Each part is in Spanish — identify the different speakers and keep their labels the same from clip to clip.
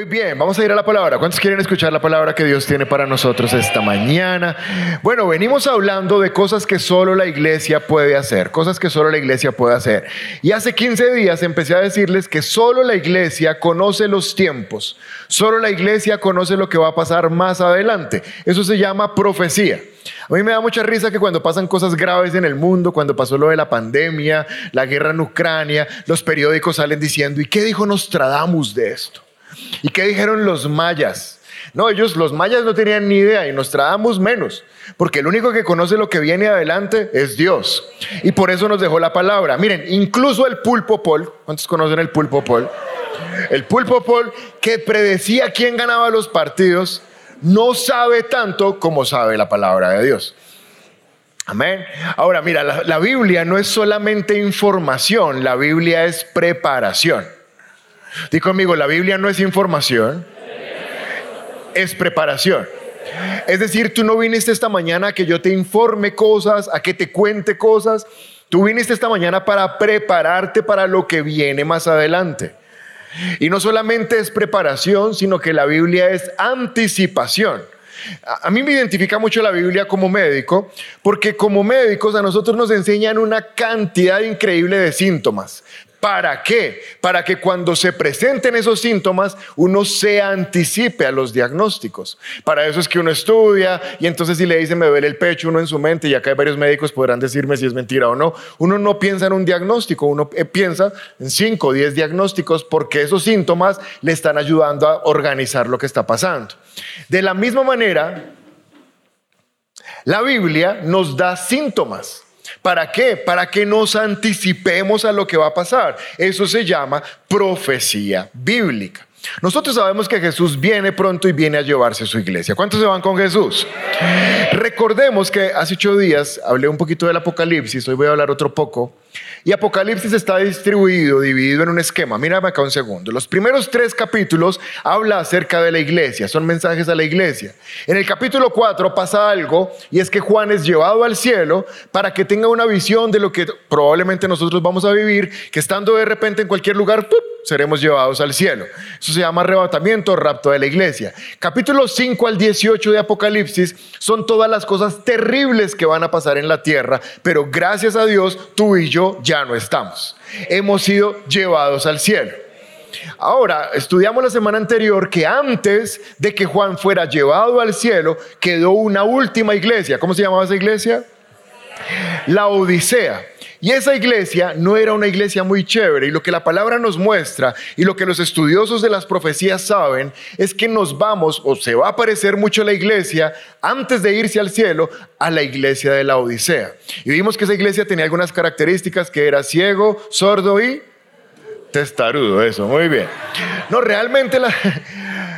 Speaker 1: Muy bien, vamos a ir a la palabra. ¿Cuántos quieren escuchar la palabra que Dios tiene para nosotros esta mañana? Bueno, venimos hablando de cosas que solo la iglesia puede hacer, cosas que solo la iglesia puede hacer. Y hace 15 días empecé a decirles que solo la iglesia conoce los tiempos, solo la iglesia conoce lo que va a pasar más adelante. Eso se llama profecía. A mí me da mucha risa que cuando pasan cosas graves en el mundo, cuando pasó lo de la pandemia, la guerra en Ucrania, los periódicos salen diciendo, ¿y qué dijo Nostradamus de esto? ¿Y qué dijeron los mayas? No, ellos, los mayas no tenían ni idea y nos traamos menos, porque el único que conoce lo que viene adelante es Dios. Y por eso nos dejó la palabra. Miren, incluso el pulpo Paul, ¿cuántos conocen el pulpo Paul? El pulpo Paul, que predecía quién ganaba los partidos, no sabe tanto como sabe la palabra de Dios. Amén. Ahora, mira, la Biblia no es solamente información, la Biblia es preparación. Dí conmigo, la Biblia no es información, es preparación. Es decir, tú no viniste esta mañana a que yo te informe cosas, a que te cuente cosas. Tú viniste esta mañana para prepararte para lo que viene más adelante. Y no solamente es preparación, sino que la Biblia es anticipación. A mí me identifica mucho la Biblia como médico, porque como médicos a nosotros nos enseñan una cantidad increíble de síntomas, ¿Para qué? Para que cuando se presenten esos síntomas uno se anticipe a los diagnósticos. Para eso es que uno estudia y entonces si le dicen me duele el pecho, uno en su mente, y acá hay varios médicos podrán decirme si es mentira o no, uno no piensa en un diagnóstico, uno eh, piensa en 5 o 10 diagnósticos porque esos síntomas le están ayudando a organizar lo que está pasando. De la misma manera, la Biblia nos da síntomas. ¿Para qué? Para que nos anticipemos a lo que va a pasar. Eso se llama profecía bíblica. Nosotros sabemos que Jesús viene pronto y viene a llevarse su iglesia. ¿Cuántos se van con Jesús? Recordemos que hace ocho días hablé un poquito del Apocalipsis, hoy voy a hablar otro poco. Y Apocalipsis está distribuido, dividido en un esquema. Mírame acá un segundo. Los primeros tres capítulos habla acerca de la iglesia, son mensajes a la iglesia. En el capítulo 4 pasa algo y es que Juan es llevado al cielo para que tenga una visión de lo que probablemente nosotros vamos a vivir, que estando de repente en cualquier lugar, seremos llevados al cielo. Eso se llama arrebatamiento, rapto de la iglesia. Capítulos 5 al 18 de Apocalipsis son todas las cosas terribles que van a pasar en la tierra, pero gracias a Dios tú y yo ya no estamos. Hemos sido llevados al cielo. Ahora, estudiamos la semana anterior que antes de que Juan fuera llevado al cielo, quedó una última iglesia. ¿Cómo se llamaba esa iglesia? La Odisea. Y esa iglesia no era una iglesia muy chévere. Y lo que la palabra nos muestra y lo que los estudiosos de las profecías saben es que nos vamos o se va a parecer mucho la iglesia antes de irse al cielo a la iglesia de la Odisea. Y vimos que esa iglesia tenía algunas características que era ciego, sordo y testarudo. Eso, muy bien. No, realmente la,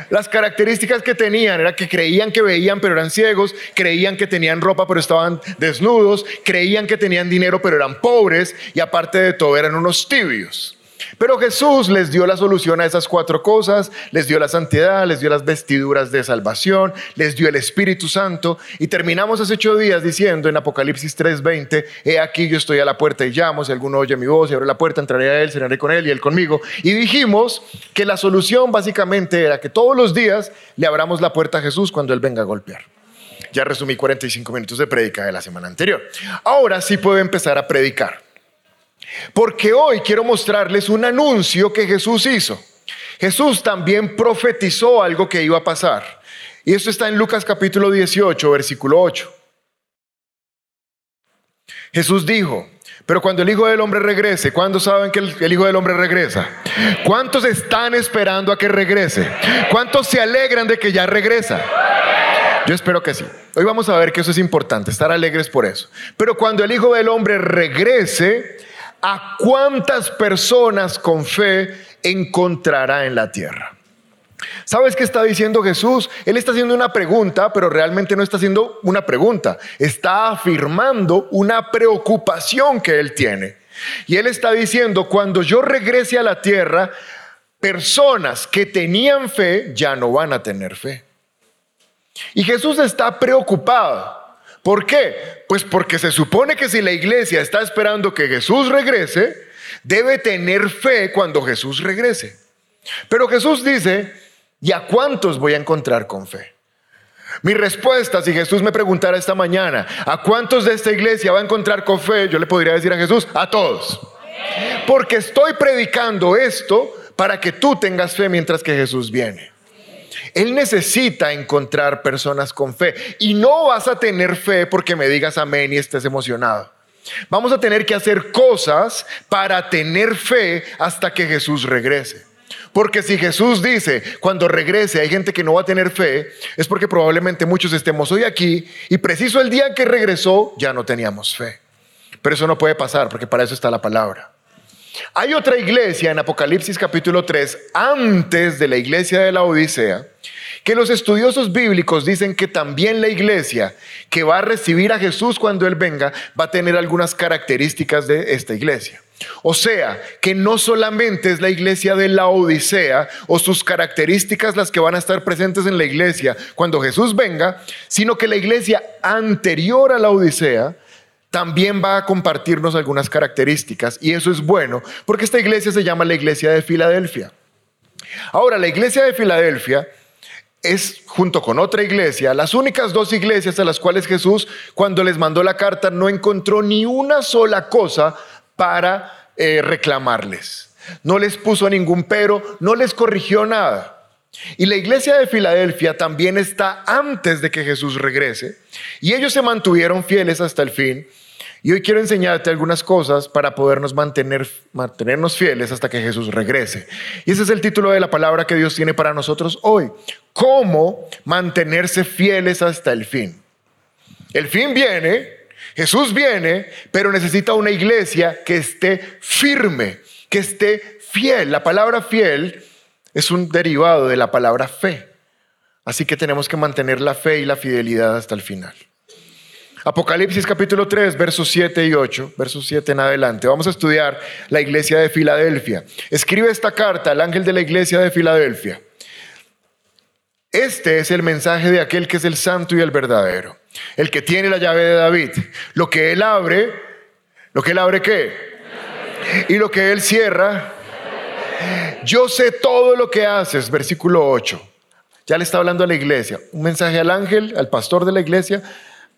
Speaker 1: las características que tenían era que creían que veían pero eran ciegos, creían que tenían ropa pero estaban desnudos, creían que tenían dinero pero eran pobres y aparte de todo eran unos tibios. Pero Jesús les dio la solución a esas cuatro cosas, les dio la santidad, les dio las vestiduras de salvación, les dio el Espíritu Santo y terminamos hace ocho días diciendo en Apocalipsis 3:20, he aquí yo estoy a la puerta y llamo, si alguno oye mi voz y abre la puerta, entraré a él, cenaré con él y él conmigo. Y dijimos que la solución básicamente era que todos los días le abramos la puerta a Jesús cuando él venga a golpear. Ya resumí 45 minutos de prédica de la semana anterior. Ahora sí puedo empezar a predicar. Porque hoy quiero mostrarles un anuncio que Jesús hizo. Jesús también profetizó algo que iba a pasar. Y esto está en Lucas capítulo 18, versículo 8. Jesús dijo, pero cuando el Hijo del Hombre regrese, ¿cuándo saben que el, Hijo del Hombre regresa? ¿Cuántos están esperando a que regrese? ¿Cuántos se alegran de que ya regresa? Yo espero que sí. Hoy vamos a ver que eso es importante, estar alegres por eso. Pero cuando el Hijo del Hombre regrese, ¿a cuántas personas con fe encontrará en la tierra? ¿Sabes qué está diciendo Jesús? Él está haciendo una pregunta, pero realmente no está haciendo una pregunta. Está afirmando una preocupación que él tiene. Y él está diciendo, cuando yo regrese a la tierra, personas que tenían fe ya no van a tener fe. Y Jesús está preocupado. ¿Por qué? Pues porque se supone que si la iglesia está esperando que Jesús regrese, debe tener fe cuando Jesús regrese. Pero Jesús dice, ¿Y a cuántos voy a encontrar con fe? Mi respuesta, si Jesús me preguntara esta mañana, ¿a cuántos de esta iglesia va a encontrar con fe? Yo le podría decir a Jesús, a todos. Porque estoy predicando esto para que tú tengas fe mientras que Jesús viene. Él necesita encontrar personas con fe. Y no vas a tener fe porque me digas amén y estés emocionado. Vamos a tener que hacer cosas para tener fe hasta que Jesús regrese. Porque si Jesús dice, cuando regrese hay gente que no va a tener fe, es porque probablemente muchos estemos hoy aquí y preciso el día que regresó ya no teníamos fe. Pero eso no puede pasar porque para eso está la palabra. Hay otra iglesia en Apocalipsis capítulo 3, antes de la iglesia de la Odisea, que los estudiosos bíblicos dicen que también la iglesia que va a recibir a Jesús cuando Él venga va a tener algunas características de esta iglesia. O sea, que no solamente es la iglesia de la Odisea o sus características las que van a estar presentes en la iglesia cuando Jesús venga, sino que la iglesia anterior a la Odisea también va a compartirnos algunas características y eso es bueno porque esta iglesia se llama la iglesia de Filadelfia. Ahora, la iglesia de Filadelfia es, junto con otra iglesia, las únicas dos iglesias a las cuales Jesús, cuando les mandó la carta, no encontró ni una sola cosa para eh, reclamarles. No les puso ningún pero, no les corrigió nada. Y la iglesia de Filadelfia también está antes de que Jesús regrese. Y ellos se mantuvieron fieles hasta el fin. Y hoy quiero enseñarte algunas cosas para podernos mantener, mantenernos fieles hasta que Jesús regrese. Y ese es el título de la palabra que Dios tiene para nosotros hoy. ¿Cómo mantenerse fieles hasta el fin? El fin viene, Jesús viene, pero necesita una iglesia que esté firme, que esté fiel. La palabra fiel es un derivado de la palabra fe. Así que tenemos que mantener la fe y la fidelidad hasta el final. Apocalipsis capítulo 3, versos 7 y 8, versos 7 en adelante. Vamos a estudiar la iglesia de Filadelfia. Escribe esta carta al ángel de la iglesia de Filadelfia. Este es el mensaje de aquel que es el santo y el verdadero, el que tiene la llave de David. Lo que él abre, lo que él abre qué? Y lo que él cierra. Yo sé todo lo que haces, versículo 8. Ya le está hablando a la iglesia. Un mensaje al ángel, al pastor de la iglesia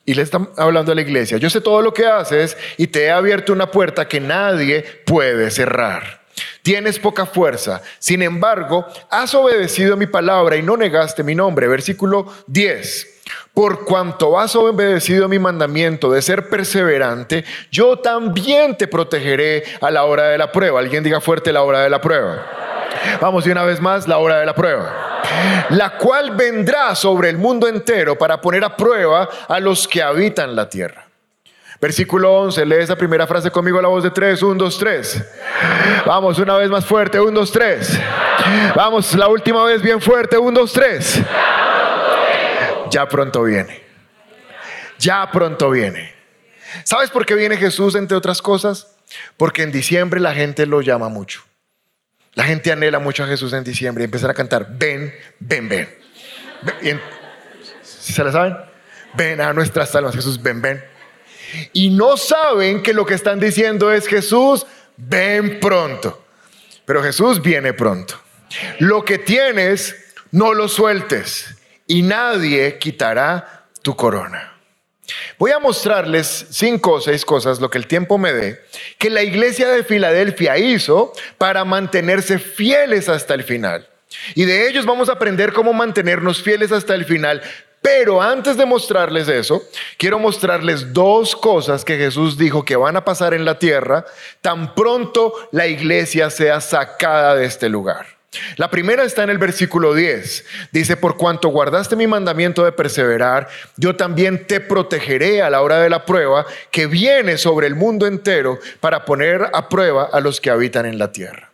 Speaker 1: y le está hablando a la iglesia, yo sé todo lo que haces y te he abierto una puerta que nadie puede cerrar. Tienes poca fuerza, sin embargo, has obedecido mi palabra y no negaste mi nombre. Versículo 10. Por cuanto has obedecido mi mandamiento de ser perseverante, yo también te protegeré a la hora de la prueba. Alguien diga fuerte la hora de la prueba. Vamos y una vez más, la hora de la prueba. La cual vendrá sobre el mundo entero para poner a prueba a los que habitan la tierra. Versículo 11, lee esa primera frase conmigo a la voz de tres, un, dos, tres. Vamos, una vez más fuerte, un, dos, tres. Vamos, la última vez bien fuerte, un, dos, tres. Ya pronto viene. Ya pronto viene. ¿Sabes por qué viene Jesús, entre otras cosas? Porque en diciembre la gente lo llama mucho. La gente anhela mucho a Jesús en diciembre y empezar a cantar, ven, ven, ven. se la saben? Ven a nuestras almas, Jesús, ven, ven. Y no saben que lo que están diciendo es Jesús, ven pronto. Pero Jesús viene pronto. Lo que tienes, no lo sueltes y nadie quitará tu corona. Voy a mostrarles cinco o seis cosas, lo que el tiempo me dé, que la iglesia de Filadelfia hizo para mantenerse fieles hasta el final. Y de ellos vamos a aprender cómo mantenernos fieles hasta el final. Pero antes de mostrarles eso, quiero mostrarles dos cosas que Jesús dijo que van a pasar en la tierra tan pronto la iglesia sea sacada de este lugar. La primera está en el versículo 10. Dice, por cuanto guardaste mi mandamiento de perseverar, yo también te protegeré a la hora de la prueba que viene sobre el mundo entero para poner a prueba a los que habitan en la tierra.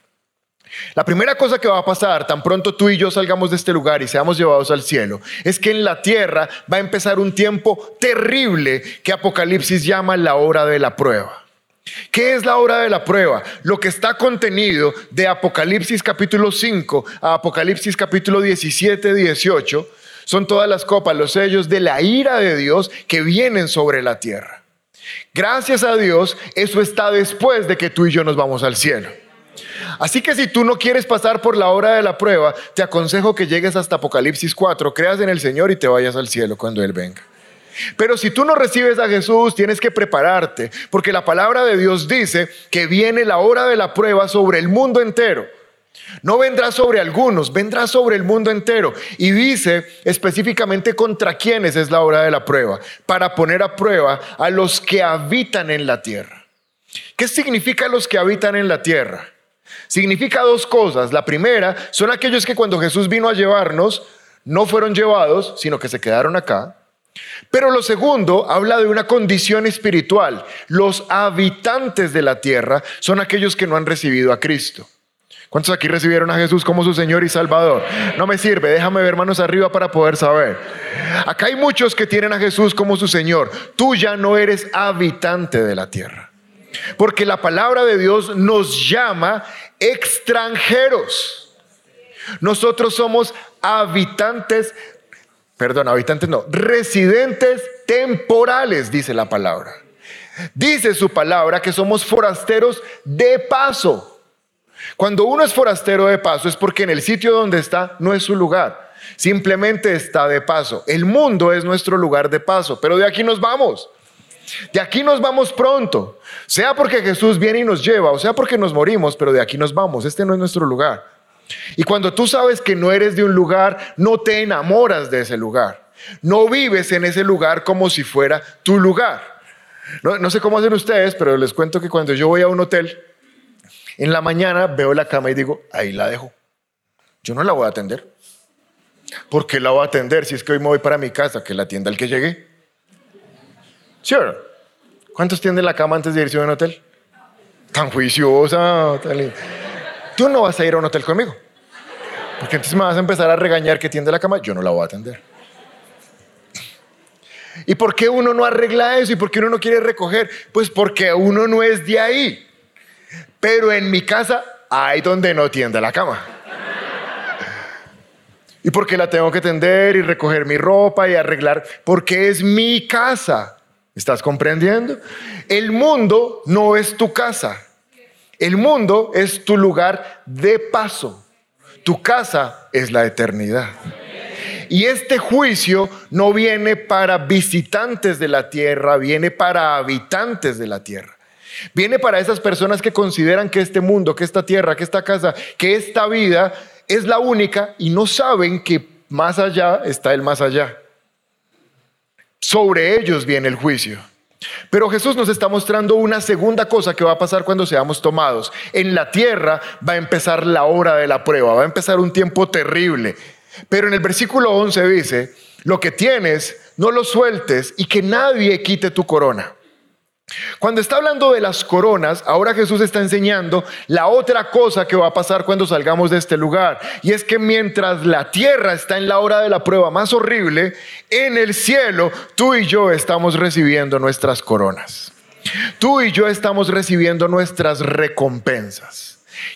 Speaker 1: La primera cosa que va a pasar tan pronto tú y yo salgamos de este lugar y seamos llevados al cielo es que en la tierra va a empezar un tiempo terrible que Apocalipsis llama la hora de la prueba. ¿Qué es la hora de la prueba? Lo que está contenido de Apocalipsis capítulo 5 a Apocalipsis capítulo 17, 18 son todas las copas, los sellos de la ira de Dios que vienen sobre la tierra. Gracias a Dios, eso está después de que tú y yo nos vamos al cielo. Así que si tú no quieres pasar por la hora de la prueba, te aconsejo que llegues hasta Apocalipsis 4, creas en el Señor y te vayas al cielo cuando Él venga. Pero si tú no recibes a Jesús, tienes que prepararte, porque la palabra de Dios dice que viene la hora de la prueba sobre el mundo entero. No vendrá sobre algunos, vendrá sobre el mundo entero. Y dice específicamente contra quiénes es la hora de la prueba, para poner a prueba a los que habitan en la tierra. ¿Qué significa los que habitan en la tierra? Significa dos cosas. La primera son aquellos que cuando Jesús vino a llevarnos, no fueron llevados, sino que se quedaron acá. Pero lo segundo habla de una condición espiritual. Los habitantes de la tierra son aquellos que no han recibido a Cristo. ¿Cuántos aquí recibieron a Jesús como su Señor y Salvador? No me sirve, déjame ver manos arriba para poder saber. Acá hay muchos que tienen a Jesús como su Señor. Tú ya no eres habitante de la tierra. Porque la palabra de Dios nos llama extranjeros. Nosotros somos habitantes, perdón, habitantes no, residentes temporales, dice la palabra. Dice su palabra que somos forasteros de paso. Cuando uno es forastero de paso es porque en el sitio donde está no es su lugar. Simplemente está de paso. El mundo es nuestro lugar de paso, pero de aquí nos vamos. De aquí nos vamos pronto. Sea porque Jesús viene y nos lleva, o sea porque nos morimos, pero de aquí nos vamos. Este no es nuestro lugar. Y cuando tú sabes que no eres de un lugar, no te enamoras de ese lugar. No vives en ese lugar como si fuera tu lugar. No, sé cómo hacen ustedes, pero les cuento que cuando yo voy a un hotel, en la mañana veo la cama y digo, ahí la dejo. Yo no la voy a atender. ¿Por qué la voy a atender si es que hoy me voy para mi casa, que la atienda el que llegue? ¿Sí ¿Cuántos tienden la cama antes de irse a un hotel? Tan juiciosa. Tú no vas a ir a un hotel conmigo. Porque entonces me vas a empezar a regañar que tiende la cama. Yo no la voy a atender. ¿Y por qué uno no arregla eso? ¿Y por qué uno no quiere recoger? Pues porque uno no es de ahí. Pero en mi casa hay donde no tiende la cama. ¿Y por qué la tengo que tender y recoger mi ropa y arreglar? Porque es mi casa. ¿Estás comprendiendo? El mundo no es tu casa. El mundo es tu lugar de paso. Tu casa es la eternidad. Y este juicio no viene para visitantes de la tierra, viene para habitantes de la tierra. Viene para esas personas que consideran que este mundo, que esta tierra, que esta casa, que esta vida es la única y no saben que más allá está el más allá. Sobre ellos viene el juicio. Pero Jesús nos está mostrando una segunda cosa que va a pasar cuando seamos tomados. En la tierra va a empezar la hora de la prueba, va a empezar un tiempo terrible. Pero en el versículo 11 dice, lo que tienes, no lo sueltes y que nadie quite tu corona. Cuando está hablando de las coronas, ahora Jesús está enseñando la otra cosa que va a pasar cuando salgamos de este lugar. Y es que mientras la tierra está en la hora de la prueba más horrible, en el cielo tú y yo estamos recibiendo nuestras coronas. Tú y yo estamos recibiendo nuestras recompensas.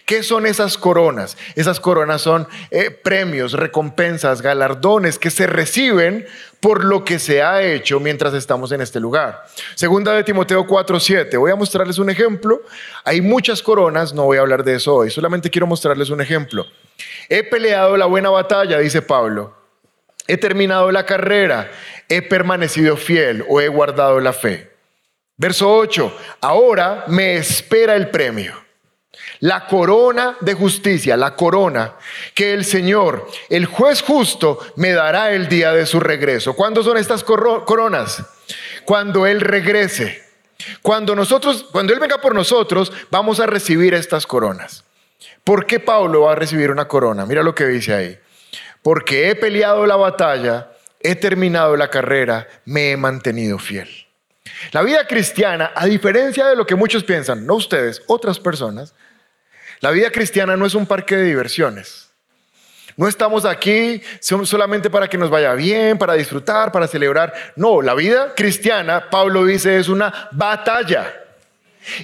Speaker 1: ¿Qué son esas coronas? Esas coronas son eh, premios, recompensas, galardones que se reciben por lo que se ha hecho mientras estamos en este lugar. Segunda de Timoteo 4:7. Voy a mostrarles un ejemplo. Hay muchas coronas, no voy a hablar de eso hoy, solamente quiero mostrarles un ejemplo. He peleado la buena batalla, dice Pablo. He terminado la carrera, he permanecido fiel o he guardado la fe. Verso 8. Ahora me espera el premio la corona de justicia, la corona que el Señor, el juez justo, me dará el día de su regreso. ¿Cuándo son estas coronas? Cuando Él regrese. Cuando nosotros, cuando Él venga por nosotros, vamos a recibir estas coronas. ¿Por qué Pablo va a recibir una corona? Mira lo que dice ahí. Porque he peleado la batalla, he terminado la carrera, me he mantenido fiel. La vida cristiana, a diferencia de lo que muchos piensan, no ustedes, otras personas, la vida cristiana no es un parque de diversiones. No estamos aquí solamente para que nos vaya bien, para disfrutar, para celebrar. No, la vida cristiana, Pablo dice, es una batalla.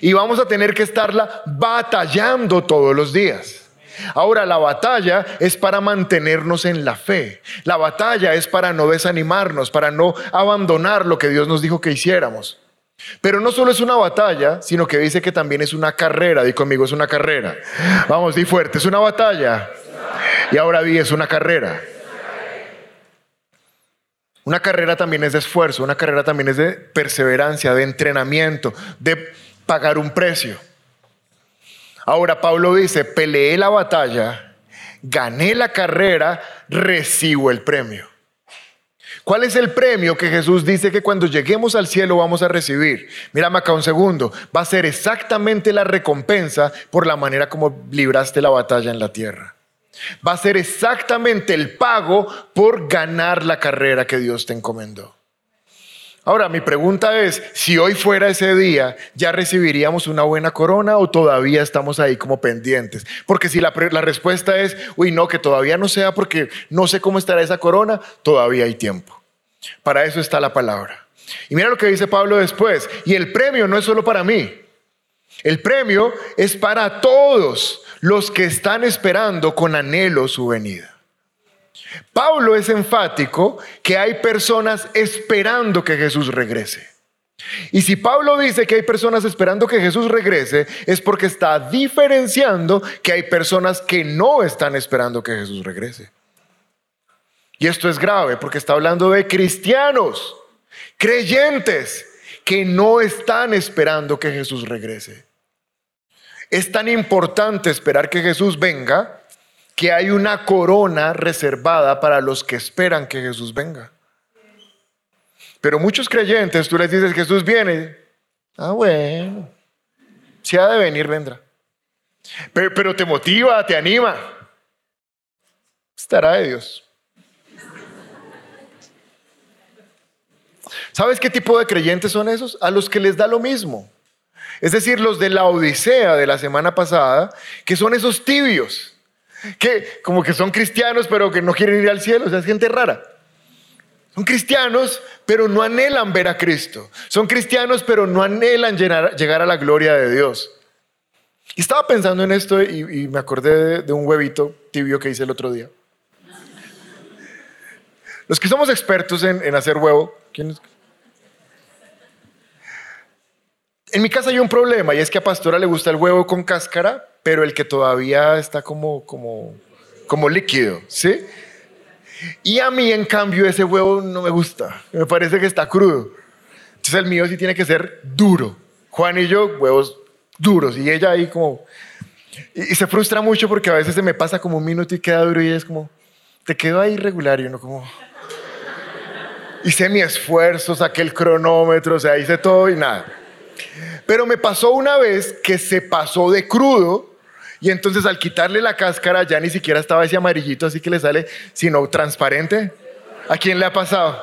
Speaker 1: Y vamos a tener que estarla batallando todos los días. Ahora, la batalla es para mantenernos en la fe. La batalla es para no desanimarnos, para no abandonar lo que Dios nos dijo que hiciéramos. Pero no solo es una batalla, sino que dice que también es una carrera. Di conmigo, es una carrera. Vamos, di fuerte, es una batalla. Y ahora di, es una carrera. Una carrera también es de esfuerzo, una carrera también es de perseverancia, de entrenamiento, de pagar un precio. Ahora Pablo dice, peleé la batalla, gané la carrera, recibo el premio. ¿Cuál es el premio que Jesús dice que cuando lleguemos al cielo vamos a recibir? Mírame acá un segundo. Va a ser exactamente la recompensa por la manera como libraste la batalla en la tierra. Va a ser exactamente el pago por ganar la carrera que Dios te encomendó. Ahora, mi pregunta es, si hoy fuera ese día, ¿ya recibiríamos una buena corona o todavía estamos ahí como pendientes? Porque si la, la, respuesta es, uy, no, que todavía no sea porque no sé cómo estará esa corona, todavía hay tiempo. Para eso está la palabra. Y mira lo que dice Pablo después, y el premio no es solo para mí, el premio es para todos los que están esperando con anhelo su venida. Pablo es enfático que hay personas esperando que Jesús regrese. Y si Pablo dice que hay personas esperando que Jesús regrese, es porque está diferenciando que hay personas que no están esperando que Jesús regrese. Y esto es grave porque está hablando de cristianos, creyentes, que no están esperando que Jesús regrese. Es tan importante esperar que Jesús venga que hay una corona reservada para los que esperan que Jesús venga. Pero muchos creyentes, tú les dices, Jesús viene. Ah, bueno, si ha de venir, vendrá. Pero, pero te motiva, te anima. Estará de Dios. ¿Sabes qué tipo de creyentes son esos? A los que les da lo mismo. Es decir, los de la Odisea de la semana pasada, que son esos tibios que como que son cristianos pero que no quieren ir al cielo, o sea, es gente rara. Son cristianos, pero no anhelan ver a Cristo. Son cristianos, pero no anhelan llegar a la gloria de Dios. Y estaba pensando en esto y, me acordé de, un huevito tibio que hice el otro día. Los que somos expertos en, hacer huevo, ¿quiénes? En mi casa hay un problema y es que a Pastora le gusta el huevo con cáscara, pero el que todavía está como, como, como líquido, ¿sí? Y a mí, en cambio, ese huevo no me gusta. Me parece que está crudo. Entonces el mío sí tiene que ser duro. Juan y yo, huevos duros. Y ella ahí como... Y, se frustra mucho porque a veces se me pasa como un minuto y queda duro y es como... Te quedo ahí regular y uno como... Hice mi esfuerzo, saqué el cronómetro, o sea, hice todo y nada. Pero me pasó una vez que se pasó de crudo y entonces al quitarle la cáscara ya ni siquiera estaba ese amarillito así que le sale, sino transparente. ¿A quién le ha pasado?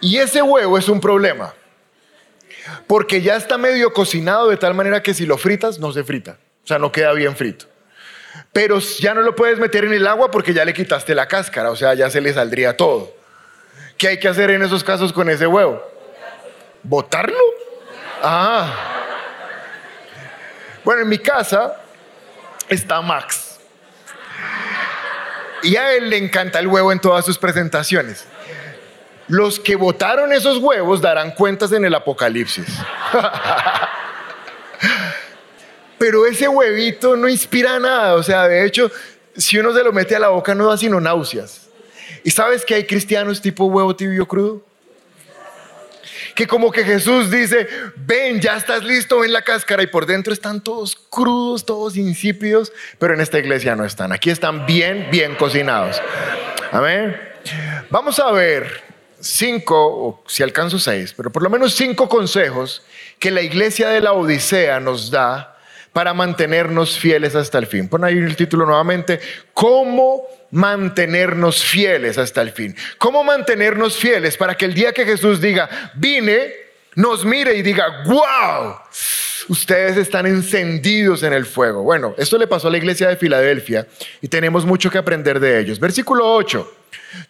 Speaker 1: Y ese huevo es un problema. Porque ya está medio cocinado de tal manera que si lo fritas, no se frita. O sea, no queda bien frito. Pero ya no lo puedes meter en el agua porque ya le quitaste la cáscara. O sea, ya se le saldría todo. ¿Qué hay que hacer en esos casos con ese huevo? ¿Botarlo? Ah. Bueno, en mi casa está Max. Y a él le encanta el huevo en todas sus presentaciones. Los que votaron esos huevos darán cuentas en el Apocalipsis. Pero ese huevito no inspira nada. O sea, de hecho, si uno se lo mete a la boca no da sino náuseas. ¿Y sabes que hay cristianos tipo huevo tibio crudo? que como que Jesús dice, ven, ya estás listo, ven la cáscara y por dentro están todos crudos, todos insípidos, pero en esta iglesia no están. Aquí están bien, bien cocinados. Amén. Vamos a ver cinco, o si alcanzo seis, pero por lo menos cinco consejos que la iglesia de la Odisea nos da para mantenernos fieles hasta el fin. Pon ahí el título nuevamente, ¿cómo mantenernos fieles hasta el fin. ¿Cómo mantenernos fieles para que el día que Jesús diga, vine, nos mire y diga, wow, ustedes están encendidos en el fuego? Bueno, esto le pasó a la iglesia de Filadelfia y tenemos mucho que aprender de ellos. Versículo 8,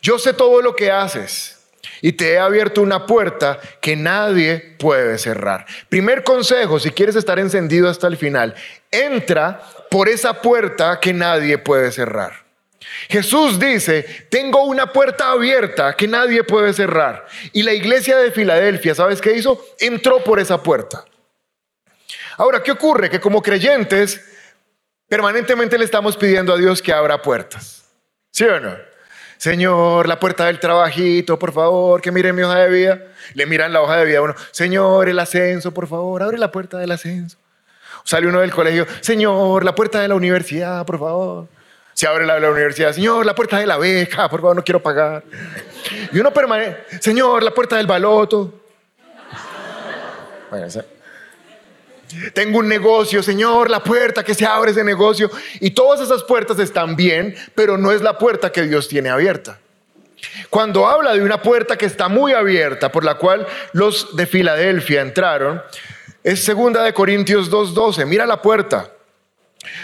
Speaker 1: yo sé todo lo que haces y te he abierto una puerta que nadie puede cerrar. Primer consejo, si quieres estar encendido hasta el final, entra por esa puerta que nadie puede cerrar. Jesús dice, tengo una puerta abierta que nadie puede cerrar. Y la iglesia de Filadelfia, ¿sabes qué hizo? Entró por esa puerta. Ahora, ¿qué ocurre? Que como creyentes, permanentemente le estamos pidiendo a Dios que abra puertas. ¿Sí o no? Señor, la puerta del trabajito, por favor, que mire mi hoja de vida. Le miran la hoja de vida a uno. Señor, el ascenso, por favor, abre la puerta del ascenso. Sale uno del colegio. Señor, la puerta de la universidad, por favor. Se abre la de la universidad. Señor, la puerta de la beca, por favor, no quiero pagar. Y uno permanece. Señor, la puerta del baloto. Bueno, tengo un negocio, Señor, la puerta que se abre ese negocio. Y todas esas puertas están bien, pero no es la puerta que Dios tiene abierta. Cuando habla de una puerta que está muy abierta, por la cual los de Filadelfia entraron, es segunda de Corintios 2:12. Mira la puerta.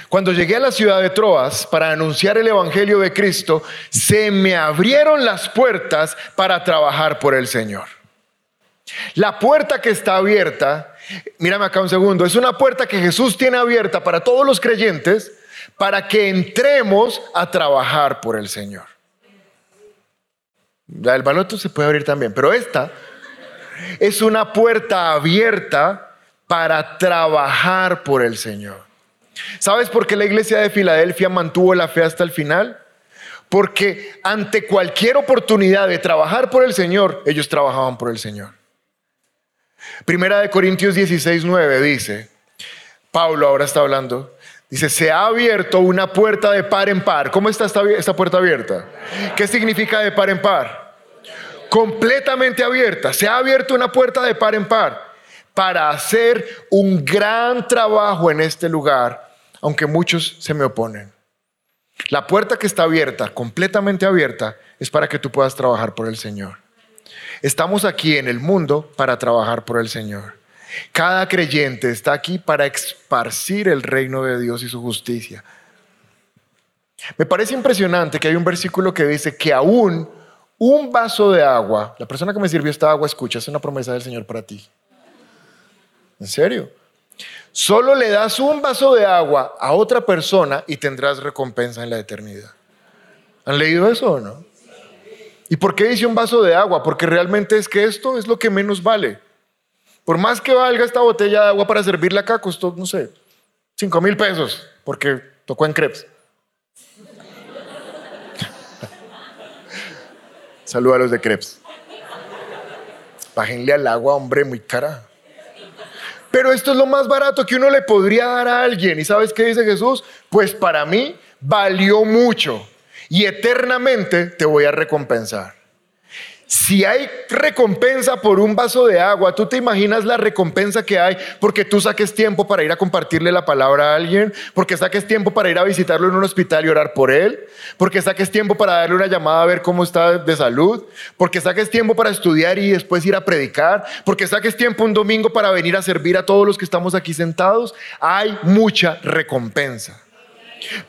Speaker 1: Cuando llegué a la ciudad de Troas para anunciar el evangelio de Cristo, se me abrieron las puertas para trabajar por el Señor. La puerta que está abierta, mírame acá un segundo, es una puerta que Jesús tiene abierta para todos los creyentes para que entremos a trabajar por el Señor. La del baloto se puede abrir también, pero esta es una puerta abierta para trabajar por el Señor. ¿Sabes por qué la iglesia de Filadelfia mantuvo la fe hasta el final? Porque ante cualquier oportunidad de trabajar por el Señor, ellos trabajaban por el Señor. Primera de Corintios 16, 9 dice, Pablo ahora está hablando, dice, se ha abierto una puerta de par en par. ¿Cómo está esta, esta puerta abierta? ¿Qué significa de par en par? Completamente abierta. Se ha abierto una puerta de par en par para hacer un gran trabajo en este lugar, aunque muchos se me oponen. La puerta que está abierta, completamente abierta, es para que tú puedas trabajar por el Señor. Estamos aquí en el mundo para trabajar por el Señor. Cada creyente está aquí para esparcir el reino de Dios y su justicia. Me parece impresionante que hay un versículo que dice que aún un vaso de agua, la persona que me sirvió esta agua, escucha, es una promesa del Señor para ti. ¿En serio? Solo le das un vaso de agua a otra persona y tendrás recompensa en la eternidad. ¿Han leído eso o no? ¿Y por qué dice un vaso de agua? Porque realmente es que esto es lo que menos vale. Por más que valga esta botella de agua para servirla acá, costó, no sé, 5 mil pesos, porque tocó en crepes. Saludos a los de crepes. Bájenle al agua, hombre, muy cara. Pero esto es lo más barato que uno le podría dar a alguien. ¿Y sabes qué dice Jesús? Pues para mí valió mucho y eternamente te voy a recompensar. Si hay recompensa por un vaso de agua, ¿tú te imaginas la recompensa que hay porque tú saques tiempo para ir a compartirle la palabra a alguien? Porque saques tiempo para ir a visitarlo en un hospital y orar por él? Porque saques tiempo para darle una llamada a ver cómo está de salud? Porque saques tiempo para estudiar y después ir a predicar? Porque saques tiempo un domingo para venir a servir a todos los que estamos aquí sentados? Hay mucha recompensa.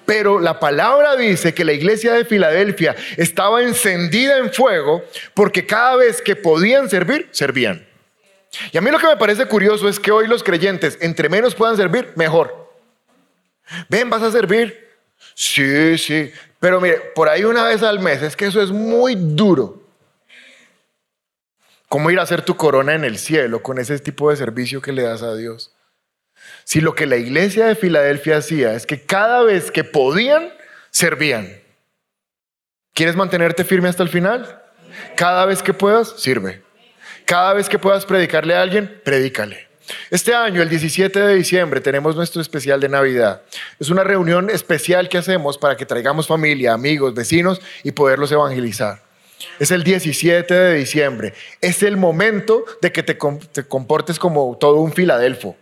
Speaker 1: Pero la palabra dice que la iglesia de Filadelfia estaba encendida en fuego porque cada vez que podían servir, servían. Y a mí lo que me parece curioso es que hoy los creyentes, entre menos puedan servir, mejor. Ven, vas a servir. Sí, sí. Pero mire, por ahí una vez al mes, es que eso es muy duro. ¿Cómo ir a hacer tu corona en el cielo con ese tipo de servicio que le das a Dios? Si lo que la iglesia de Filadelfia hacía es que cada vez que podían, servían. ¿Quieres mantenerte firme hasta el final? Cada vez que puedas, sirve. Cada vez que puedas predicarle a alguien, predícale. Este año, el 17 de diciembre, tenemos nuestro especial de Navidad. Es una reunión especial que hacemos para que traigamos familia, amigos, vecinos y poderlos evangelizar. Es el 17 de diciembre. Es el momento de que te, comportes como todo un Filadelfo.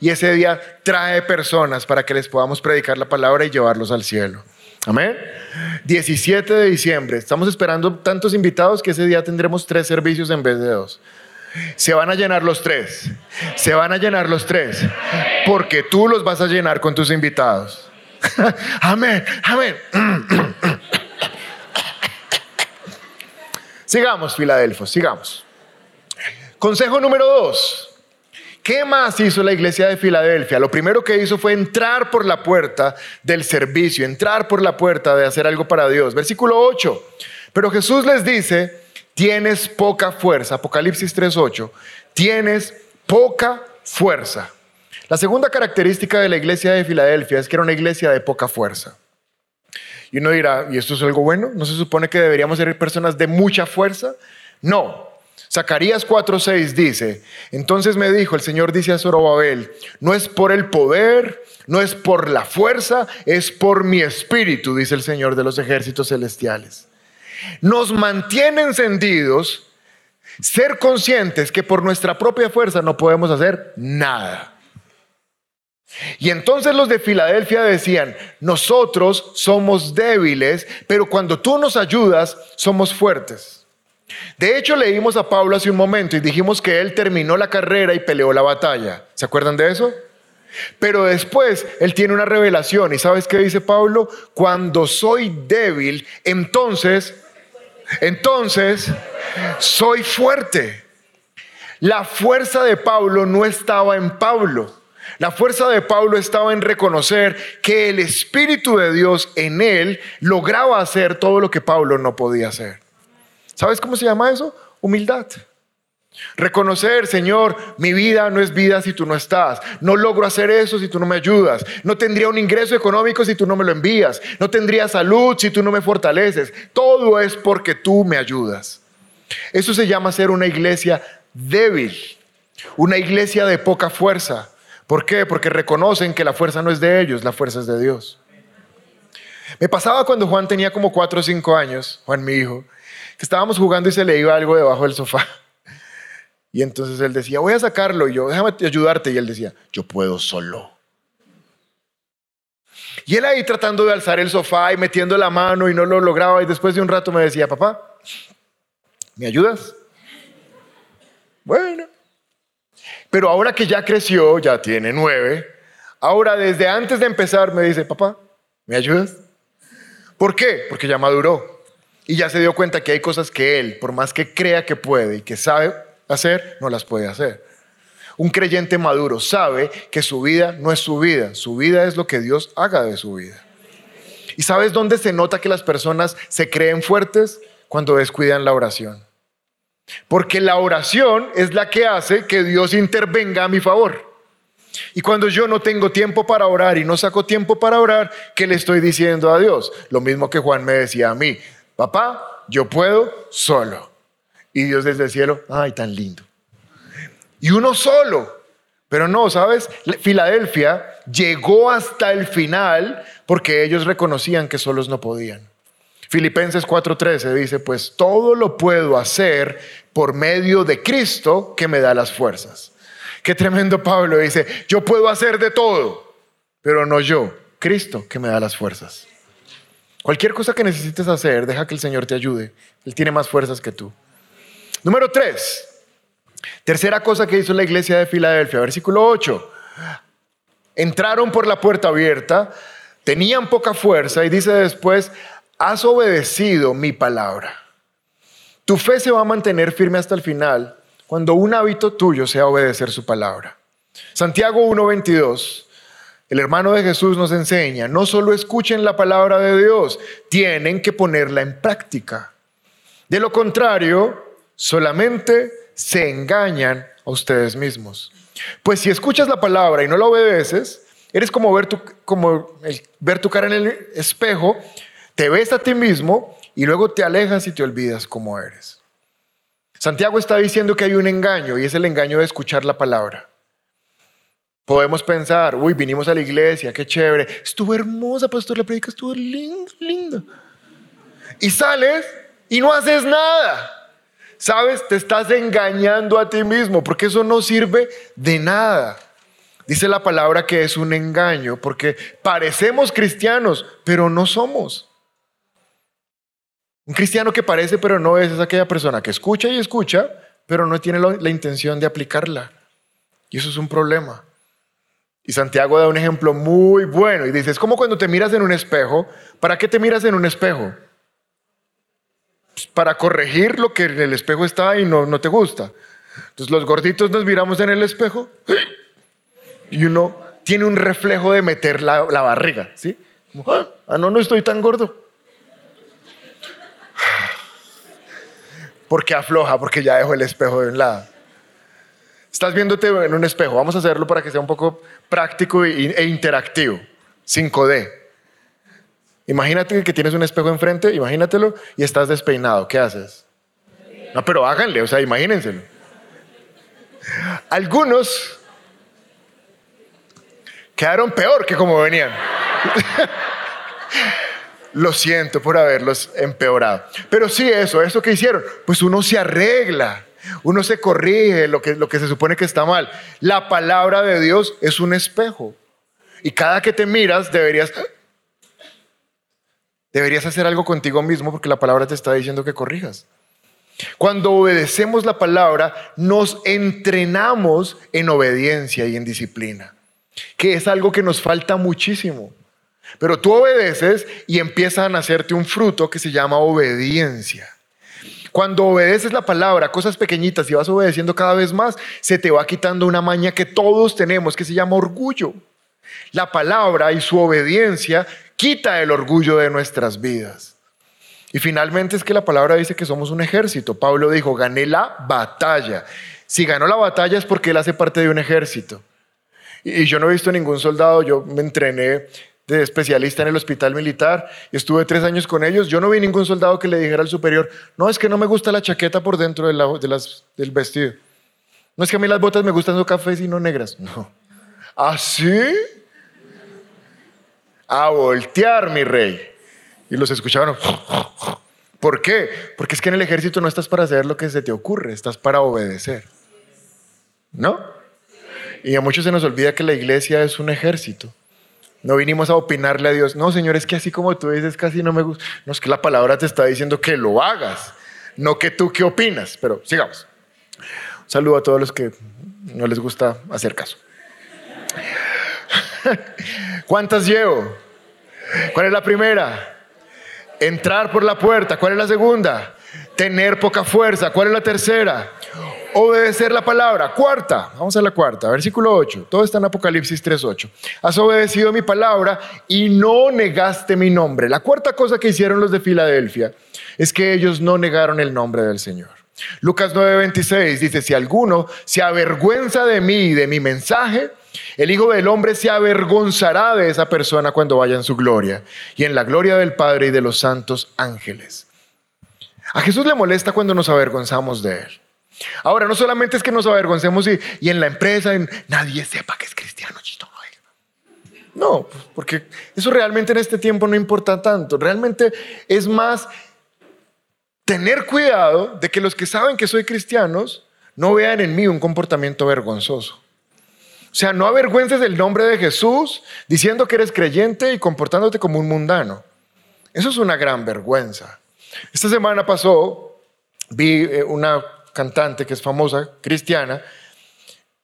Speaker 1: Y ese día trae personas para que les podamos predicar la palabra y llevarlos al cielo. Amén. 17 de diciembre. Estamos esperando tantos invitados que ese día tendremos tres servicios en vez de dos. Se van a llenar los tres. Se van a llenar los tres. Porque tú los vas a llenar con tus invitados. amén. Amén. sigamos, Filadelfos, sigamos. Consejo número dos. ¿Qué más hizo la iglesia de Filadelfia? Lo primero que hizo fue entrar por la puerta del servicio, entrar por la puerta de hacer algo para Dios. Versículo 8. Pero Jesús les dice, tienes poca fuerza. Apocalipsis 3.8. Tienes poca fuerza. La segunda característica de la iglesia de Filadelfia es que era una iglesia de poca fuerza. Y uno dirá, ¿y esto es algo bueno? ¿No se supone que deberíamos ser personas de mucha fuerza? No. Zacarías 4:6 dice, entonces me dijo, el Señor dice a Zorobabel, no es por el poder, no es por la fuerza, es por mi espíritu, dice el Señor de los ejércitos celestiales. Nos mantiene encendidos ser conscientes que por nuestra propia fuerza no podemos hacer nada. Y entonces los de Filadelfia decían, nosotros somos débiles, pero cuando tú nos ayudas, somos fuertes. De hecho, leímos a Pablo hace un momento y dijimos que él terminó la carrera y peleó la batalla. ¿Se acuerdan de eso? Pero después él tiene una revelación y ¿sabes qué dice Pablo? Cuando soy débil, entonces, entonces soy fuerte. La fuerza de Pablo no estaba en Pablo. La fuerza de Pablo estaba en reconocer que el Espíritu de Dios en él lograba hacer todo lo que Pablo no podía hacer. ¿Sabes cómo se llama eso? Humildad. Reconocer, Señor, mi vida no es vida si tú no estás. No logro hacer eso si tú no me ayudas. No tendría un ingreso económico si tú no me lo envías. No tendría salud si tú no me fortaleces. Todo es porque tú me ayudas. Eso se llama ser una iglesia débil, una iglesia de poca fuerza, ¿Por qué? Porque reconocen que la fuerza no es de ellos, la fuerza es de Dios. Me pasaba cuando Juan tenía como cuatro o cinco años, Juan mi hijo, estábamos jugando y se le iba algo debajo del sofá. Y entonces él decía, voy a sacarlo. Y yo, déjame ayudarte. Y él decía, yo puedo solo. Y él ahí tratando de alzar el sofá y metiendo la mano y no lo lograba. Y después de un rato me decía, papá, ¿me ayudas? Bueno. Pero ahora que ya creció, ya tiene nueve, ahora desde antes de empezar me dice, papá, ¿me ayudas? ¿Por qué? Porque ya maduró y ya se dio cuenta que hay cosas que él, por más que crea que puede y que sabe hacer, no las puede hacer. Un creyente maduro sabe que su vida no es su vida, su vida es lo que Dios haga de su vida. ¿Y sabes dónde se nota que las personas se creen fuertes? Cuando descuidan la oración. Porque la oración es la que hace que Dios intervenga a mi favor. Y cuando yo no tengo tiempo para orar y no saco tiempo para orar, ¿qué le estoy diciendo a Dios? Lo mismo que Juan me decía a mí, papá, yo puedo solo. Y Dios desde el cielo, ay, tan lindo. Y uno solo. Pero no, ¿sabes? Filadelfia llegó hasta el final porque ellos reconocían que solos no podían. Filipenses 4:13 dice, pues todo lo puedo hacer por medio de Cristo que me da las fuerzas. Qué tremendo Pablo dice, yo puedo hacer de todo, pero no yo, Cristo que me da las fuerzas. Cualquier cosa que necesites hacer, deja que el Señor te ayude. Él tiene más fuerzas que tú. Número 3. Tercera cosa que hizo la iglesia de Filadelfia, versículo 8. Entraron por la puerta abierta, tenían poca fuerza y dice después, has obedecido mi palabra. Tu fe se va a mantener firme hasta el final cuando un hábito tuyo sea obedecer su palabra. Santiago 1:22, el hermano de Jesús nos enseña, no solo escuchen la palabra de Dios, tienen que ponerla en práctica. De lo contrario, solamente se engañan a ustedes mismos. Pues si escuchas la palabra y no la obedeces, eres como ver tu, cara en el espejo te ves a ti mismo y luego te alejas y te olvidas cómo eres. Santiago está diciendo que hay un engaño y es el engaño de escuchar la palabra. Podemos pensar, uy, vinimos a la iglesia, qué chévere, estuvo hermosa, pastor, la predica estuvo linda, linda. Y sales y no haces nada. ¿Sabes? Te estás engañando a ti mismo porque eso no sirve de nada. Dice la palabra que es un engaño porque parecemos cristianos, pero no somos. Un cristiano que parece pero no es, es aquella persona que escucha y escucha, pero no tiene la intención de aplicarla. Y eso es un problema. Y Santiago da un ejemplo muy bueno y dice, es como cuando te miras en un espejo. ¿Para qué te miras en un espejo? Pues para corregir lo que en el espejo está y no, no te gusta. Entonces los gorditos nos miramos en el espejo y uno tiene un reflejo de meter la, barriga, ¿sí? ah, no, no estoy tan gordo. Porque afloja, porque ya dejo el espejo de un lado. Estás viéndote en un espejo. Vamos a hacerlo para que sea un poco práctico e interactivo. 5D. Imagínate que tienes un espejo enfrente, imagínatelo, y estás despeinado. ¿Qué haces? No, pero háganle, o sea, imagínenselo. Algunos quedaron peor que como venían. Lo siento por haberlos empeorado. Pero sí, eso, eso que hicieron, pues uno se arregla, uno se corrige lo que, lo que se supone que está mal. La palabra de Dios es un espejo. Y cada que te miras deberías, deberías hacer algo contigo mismo porque la palabra te está diciendo que corrijas. Cuando obedecemos la palabra, nos entrenamos en obediencia y en disciplina, que es algo que nos falta muchísimo. Pero tú obedeces y empieza a nacerte un fruto que se llama obediencia. Cuando obedeces la palabra, cosas pequeñitas y vas obedeciendo cada vez más, se te va quitando una maña que todos tenemos, que se llama orgullo. La palabra y su obediencia quita el orgullo de nuestras vidas. Y finalmente es que la palabra dice que somos un ejército. Pablo dijo, gané la batalla. Si ganó la batalla es porque él hace parte de un ejército. Y yo no he visto ningún soldado, yo me entrené de especialista en el hospital militar y estuve tres años con ellos. Yo no vi ningún soldado que le dijera al superior, no, es que no me gusta la chaqueta por dentro del vestido. No es que a mí las botas me gustan no cafés y no negras. No. ¿Ah, a voltear, mi rey. Y los escuchaban. ¿Por qué? Porque es que en el ejército no estás para hacer lo que se te ocurre, estás para obedecer. ¿No? Y a muchos se nos olvida que la iglesia es un ejército. No vinimos a opinarle a Dios. No, Señor, es que así como tú dices, casi no me gusta. No, es que la palabra te está diciendo que lo hagas, no que tú qué opinas. Pero sigamos. Un saludo a todos los que no les gusta hacer caso. ¿Cuántas llevo? ¿Cuál es la primera? Entrar por la puerta. ¿Cuál es la segunda? Tener poca fuerza. ¿Cuál es la tercera? Obedecer la palabra. Cuarta, vamos a la cuarta, versículo 8. Todo está en Apocalipsis 3.8. Has obedecido mi palabra y no negaste mi nombre. La cuarta cosa que hicieron los de Filadelfia es que ellos no negaron el nombre del Señor. Lucas 9:26 dice, si alguno se avergüenza de mí y de mi mensaje, el Hijo del Hombre se avergonzará de esa persona cuando vaya en su gloria y en la gloria del Padre y de los santos ángeles. A Jesús le molesta cuando nos avergonzamos de Él. Ahora, no solamente es que nos avergoncemos y, en la empresa nadie sepa que es cristiano. No, porque eso realmente en este tiempo no importa tanto. Realmente es más tener cuidado de que los que saben que soy cristianos no vean en mí un comportamiento vergonzoso. O sea, no avergüences el nombre de Jesús diciendo que eres creyente y comportándote como un mundano. Eso es una gran vergüenza. Esta semana pasó, vi eh, una cantante que es famosa, cristiana,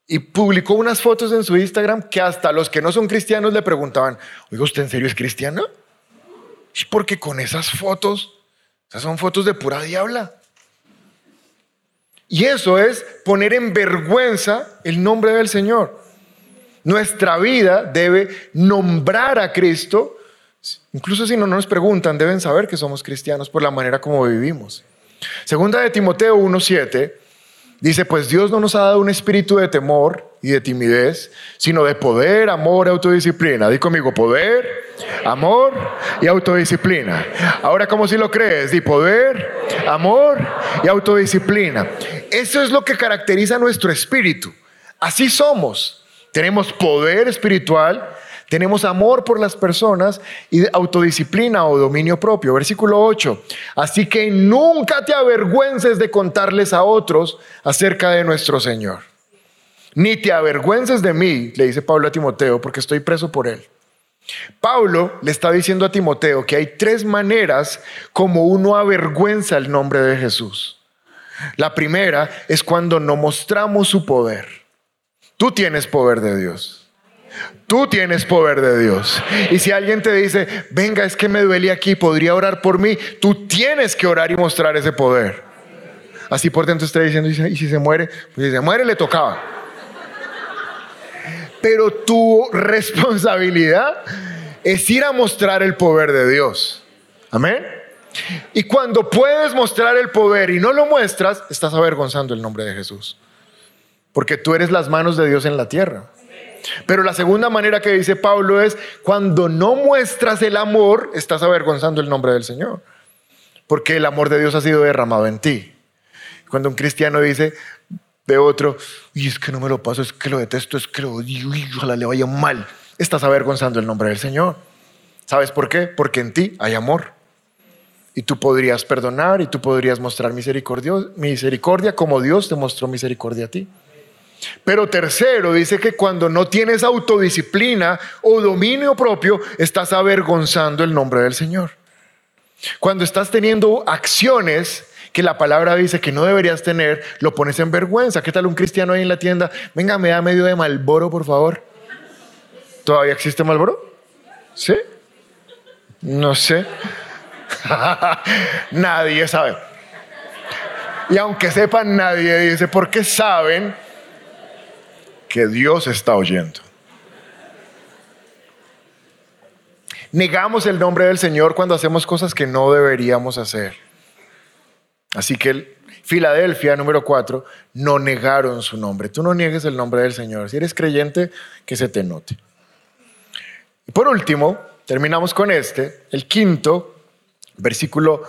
Speaker 1: y publicó unas fotos en su Instagram que hasta los que no son cristianos le preguntaban, oiga, ¿usted en serio es cristiana? Y porque con esas fotos, esas son fotos de pura diabla. Y eso es poner en vergüenza el nombre del Señor. Nuestra vida debe nombrar a Cristo. Incluso si no nos preguntan, deben saber que somos cristianos por la manera como vivimos. Segunda de Timoteo 1.7 dice, pues Dios no nos ha dado un espíritu de temor y de timidez, sino de poder, amor autodisciplina. Di conmigo, poder, amor y autodisciplina. Ahora, como si lo crees, di poder, amor y autodisciplina. Eso es lo que caracteriza nuestro espíritu. Así somos. Tenemos poder espiritual, tenemos amor por las personas y autodisciplina o dominio propio. Versículo 8. Así que nunca te avergüences de contarles a otros acerca de nuestro Señor. Ni te avergüences de mí, le dice Pablo a Timoteo, porque estoy preso por él. Pablo le está diciendo a Timoteo que hay tres maneras como uno avergüenza el nombre de Jesús. La primera es cuando no mostramos su poder. Tú tienes poder de Dios. Tú tienes poder de Dios. Y si alguien te dice, venga, es que me duele aquí, podría orar por mí, tú tienes que orar y mostrar ese poder. así por dentro está diciendo, y si se muere, pues si se muere le tocaba. Pero tu responsabilidad es ir a mostrar el poder de Dios. Amén. Y cuando puedes mostrar el poder y no lo muestras, estás avergonzando el nombre de Jesús. Porque tú eres las manos de Dios en la tierra. Pero la segunda manera que dice Pablo es, cuando no muestras el amor, estás avergonzando el nombre del Señor. Porque el amor de Dios ha sido derramado en ti. Cuando un cristiano dice de otro, y es que no me lo paso, es que lo detesto, es que lo odio, y ojalá le vaya mal, estás avergonzando el nombre del Señor. ¿Sabes por qué? Porque en ti hay amor. Y tú podrías perdonar y tú podrías mostrar misericordia, misericordia como Dios te mostró misericordia a ti. Pero tercero, dice que cuando no tienes autodisciplina o dominio propio, estás avergonzando el nombre del Señor. Cuando estás teniendo acciones que la palabra dice que no deberías tener, lo pones en vergüenza. ¿Qué tal un cristiano ahí en la tienda? Venga, me da medio de Malboro, por favor. ¿Todavía existe Malboro? ¿Sí? No sé. nadie sabe. Y aunque sepan, nadie dice, porque saben que Dios está oyendo. Negamos el nombre del Señor cuando hacemos cosas que no deberíamos hacer. Así que Filadelfia, número 4, no negaron su nombre. Tú no niegues el nombre del Señor. Si eres creyente, que se te note. Y por último, terminamos con este, el quinto, versículo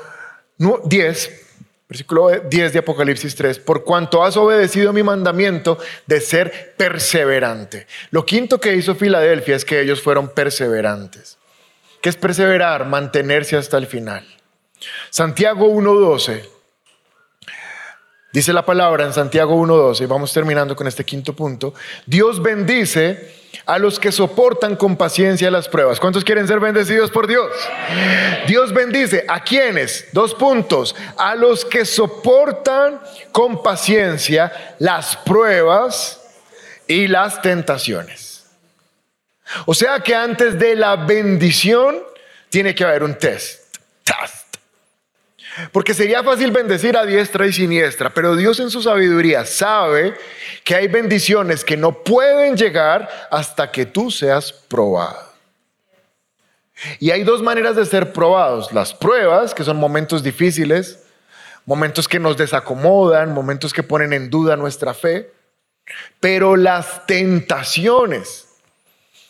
Speaker 1: 10, Versículo 10 de Apocalipsis 3, por cuanto has obedecido mi mandamiento de ser perseverante. Lo quinto que hizo Filadelfia es que ellos fueron perseverantes. ¿Qué es perseverar? Mantenerse hasta el final. Santiago 1.12. Dice la palabra en Santiago 1.12, vamos terminando con este quinto punto. Dios bendice a los que soportan con paciencia las pruebas. ¿Cuántos quieren ser bendecidos por Dios? Dios bendice a quienes, dos puntos, a los que soportan con paciencia las pruebas y las tentaciones. O sea que antes de la bendición tiene que haber un. Test. Porque sería fácil bendecir a diestra y siniestra, pero Dios en su sabiduría sabe que hay bendiciones que no pueden llegar hasta que tú seas probado. Y hay dos maneras de ser probados. Las pruebas, que son momentos difíciles, momentos que nos desacomodan, momentos que ponen en duda nuestra fe, pero las tentaciones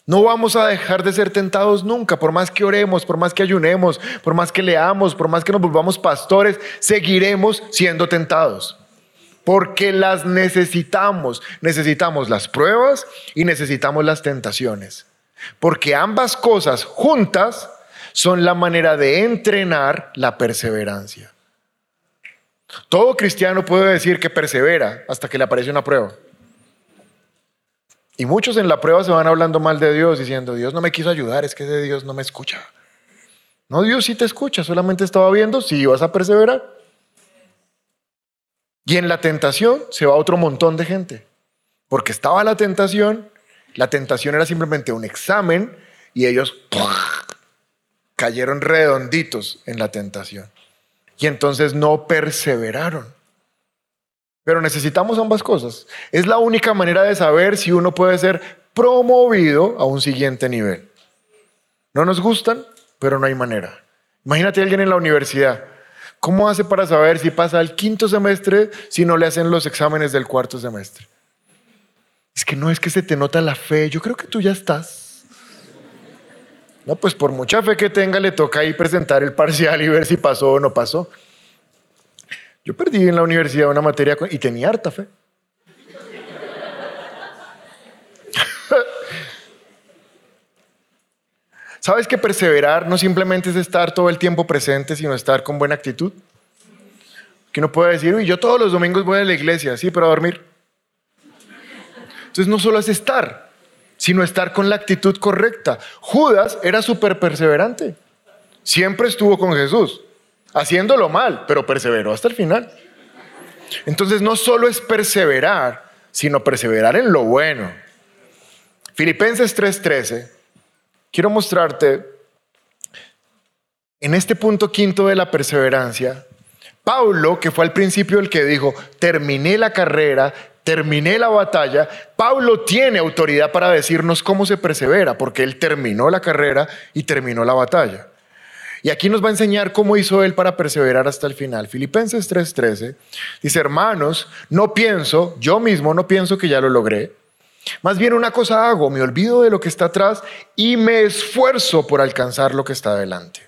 Speaker 1: no vamos a dejar de ser tentados nunca, por más que oremos, por más que ayunemos, por más que leamos, por más que nos volvamos pastores, seguiremos siendo tentados. Porque las necesitamos. Necesitamos las pruebas y necesitamos las tentaciones. Porque ambas cosas juntas son la manera de entrenar la perseverancia. Todo cristiano puede decir que persevera hasta que le aparece una prueba. Y muchos en la prueba se van hablando mal de Dios, diciendo, Dios no me quiso ayudar, es que de Dios no me escucha. No, Dios sí te escucha, solamente estaba viendo si ibas a perseverar. Y en la tentación se va otro montón de gente, porque estaba la tentación, la tentación era simplemente un examen y ellos cayeron redonditos en la tentación. Y entonces no perseveraron. Pero necesitamos ambas cosas. Es la única manera de saber si uno puede ser promovido a un siguiente nivel. No nos gustan, pero no hay manera. Imagínate a alguien en la universidad. ¿Cómo hace para saber si pasa al quinto semestre si no le hacen los exámenes del cuarto semestre? Es que no es que se te nota la fe. Yo creo que tú ya estás. No, pues por mucha fe que tenga, le toca ahí presentar el parcial y ver si pasó o no pasó. Yo perdí en la universidad una materia y tenía harta fe. ¿Sabes que perseverar no simplemente es estar todo el tiempo presente, sino estar con buena actitud? Que uno puede decir, uy, yo todos los domingos voy a la iglesia, sí, pero a dormir. Entonces no solo es estar, sino estar con la actitud correcta. Judas era súper perseverante. Siempre estuvo con Jesús haciéndolo mal, pero perseveró hasta el final. Entonces no solo es perseverar, sino perseverar en lo bueno. Filipenses 3:13, quiero mostrarte en este punto quinto de la perseverancia, Pablo, que fue al principio el que dijo, terminé la carrera, terminé la batalla, Pablo tiene autoridad para decirnos cómo se persevera, porque él terminó la carrera y terminó la batalla. Y aquí nos va a enseñar cómo hizo él para perseverar hasta el final. Filipenses 3:13 dice, hermanos, no pienso, yo mismo no pienso que ya lo logré. Más bien una cosa hago, me olvido de lo que está atrás y me esfuerzo por alcanzar lo que está adelante.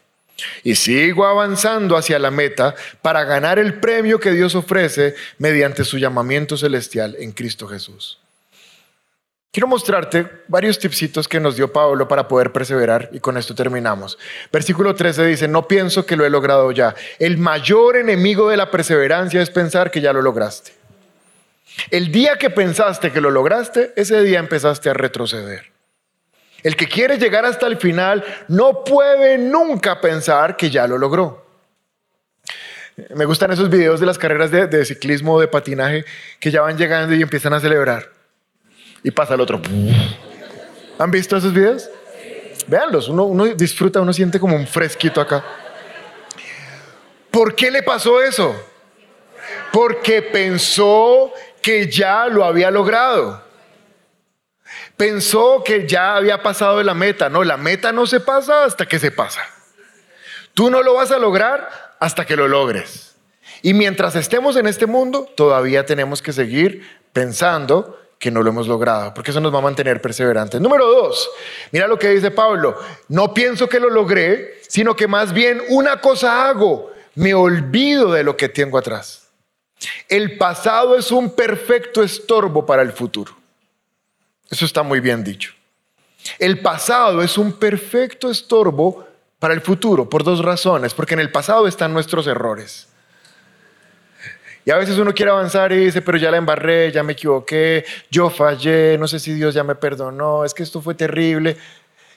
Speaker 1: Y sigo avanzando hacia la meta para ganar el premio que Dios ofrece mediante su llamamiento celestial en Cristo Jesús. Quiero mostrarte varios tipsitos que nos dio Pablo para poder perseverar y con esto terminamos. Versículo 13 dice, no pienso que lo he logrado ya. El mayor enemigo de la perseverancia es pensar que ya lo lograste. El día que pensaste que lo lograste, ese día empezaste a retroceder. El que quiere llegar hasta el final no puede nunca pensar que ya lo logró. Me gustan esos videos de las carreras de, de ciclismo o de patinaje que ya van llegando y empiezan a celebrar y pasa el otro. ¿Han visto esos videos? Véanlos, uno, uno disfruta, uno siente como un fresquito acá. ¿Por qué le pasó eso? Porque pensó que ya lo había logrado. Pensó que ya había pasado de la meta. No, la meta no se pasa hasta que se pasa. Tú no lo vas a lograr hasta que lo logres. Y mientras estemos en este mundo, todavía tenemos que seguir pensando que no lo hemos logrado, porque eso nos va a mantener perseverantes. Número dos, mira lo que dice Pablo, no pienso que lo logré, sino que más bien una cosa hago, me olvido de lo que tengo atrás. El pasado es un perfecto estorbo para el futuro. Eso está muy bien dicho. El pasado es un perfecto estorbo para el futuro por dos razones, porque en el pasado están nuestros errores. Y a veces uno quiere avanzar y dice, pero ya la embarré, ya me equivoqué, yo fallé, no sé si Dios ya me perdonó, es que esto fue terrible.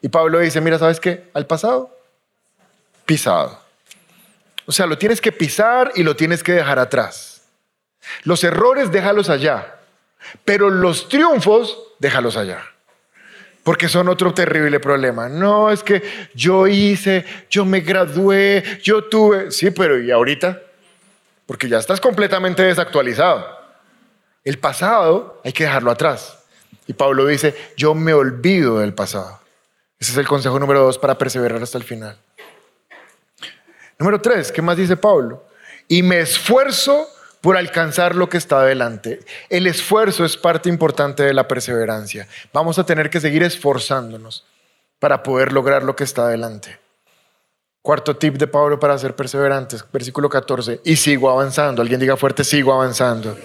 Speaker 1: Y Pablo dice, mira, ¿sabes qué? Al pasado, pisado. O sea, lo tienes que pisar y lo tienes que dejar atrás. Los errores déjalos allá, pero los triunfos déjalos allá. Porque son otro terrible problema. No, es que yo hice, yo me gradué, yo tuve, sí, pero ¿y ahorita? Porque ya estás completamente desactualizado. El pasado hay que dejarlo atrás. Y Pablo dice, yo me olvido del pasado. Ese es el consejo número dos para perseverar hasta el final. Número tres, ¿qué más dice Pablo? Y me esfuerzo por alcanzar lo que está adelante. El esfuerzo es parte importante de la perseverancia. Vamos a tener que seguir esforzándonos para poder lograr lo que está adelante. Cuarto tip de Pablo para ser perseverantes, versículo 14, y sigo avanzando. Alguien diga fuerte, sigo avanzando.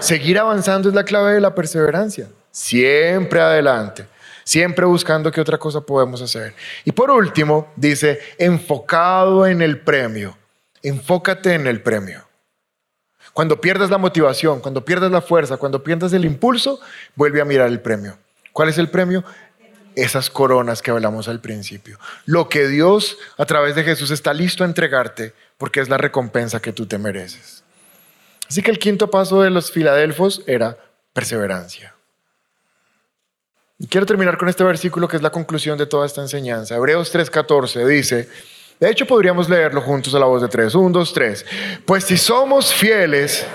Speaker 1: Seguir avanzando es la clave de la perseverancia. Siempre adelante, siempre buscando qué otra cosa podemos hacer. Y por último, dice, enfocado en el premio. Enfócate en el premio. Cuando pierdas la motivación, cuando pierdas la fuerza, cuando pierdas el impulso, vuelve a mirar el premio. ¿Cuál es el premio? Esas coronas que hablamos al principio. Lo que Dios a través de Jesús está listo a entregarte porque es la recompensa que tú te mereces. Así que el quinto paso de los filadelfos era perseverancia. Y quiero terminar con este versículo que es la conclusión de toda esta enseñanza. Hebreos 3:14 dice, de hecho podríamos leerlo juntos a la voz de tres. Un, dos, tres. Pues si somos fieles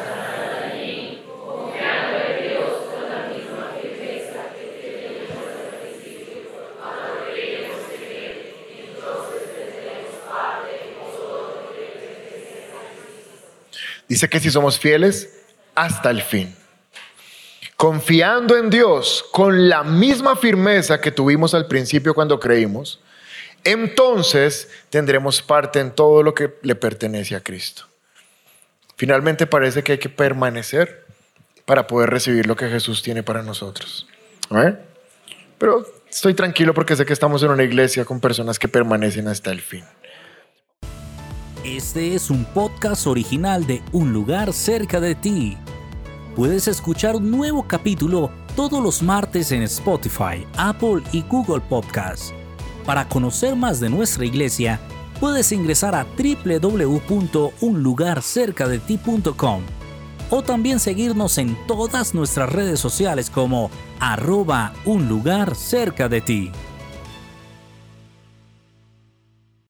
Speaker 1: Dice que si somos fieles hasta el fin, confiando en Dios con la misma firmeza que tuvimos al principio cuando creímos, entonces tendremos parte en todo lo que le pertenece a Cristo. Finalmente parece que hay que permanecer para poder recibir lo que Jesús tiene para nosotros. Pero estoy tranquilo porque sé que estamos en una iglesia con personas que permanecen hasta el fin.
Speaker 2: Este es un podcast original de Un lugar cerca de ti. Puedes escuchar un nuevo capítulo todos los martes en Spotify, Apple y Google Podcasts. Para conocer más de nuestra iglesia, puedes ingresar a www.unlugarcercadeti.com o también seguirnos en todas nuestras redes sociales como arroba un lugar cerca de ti.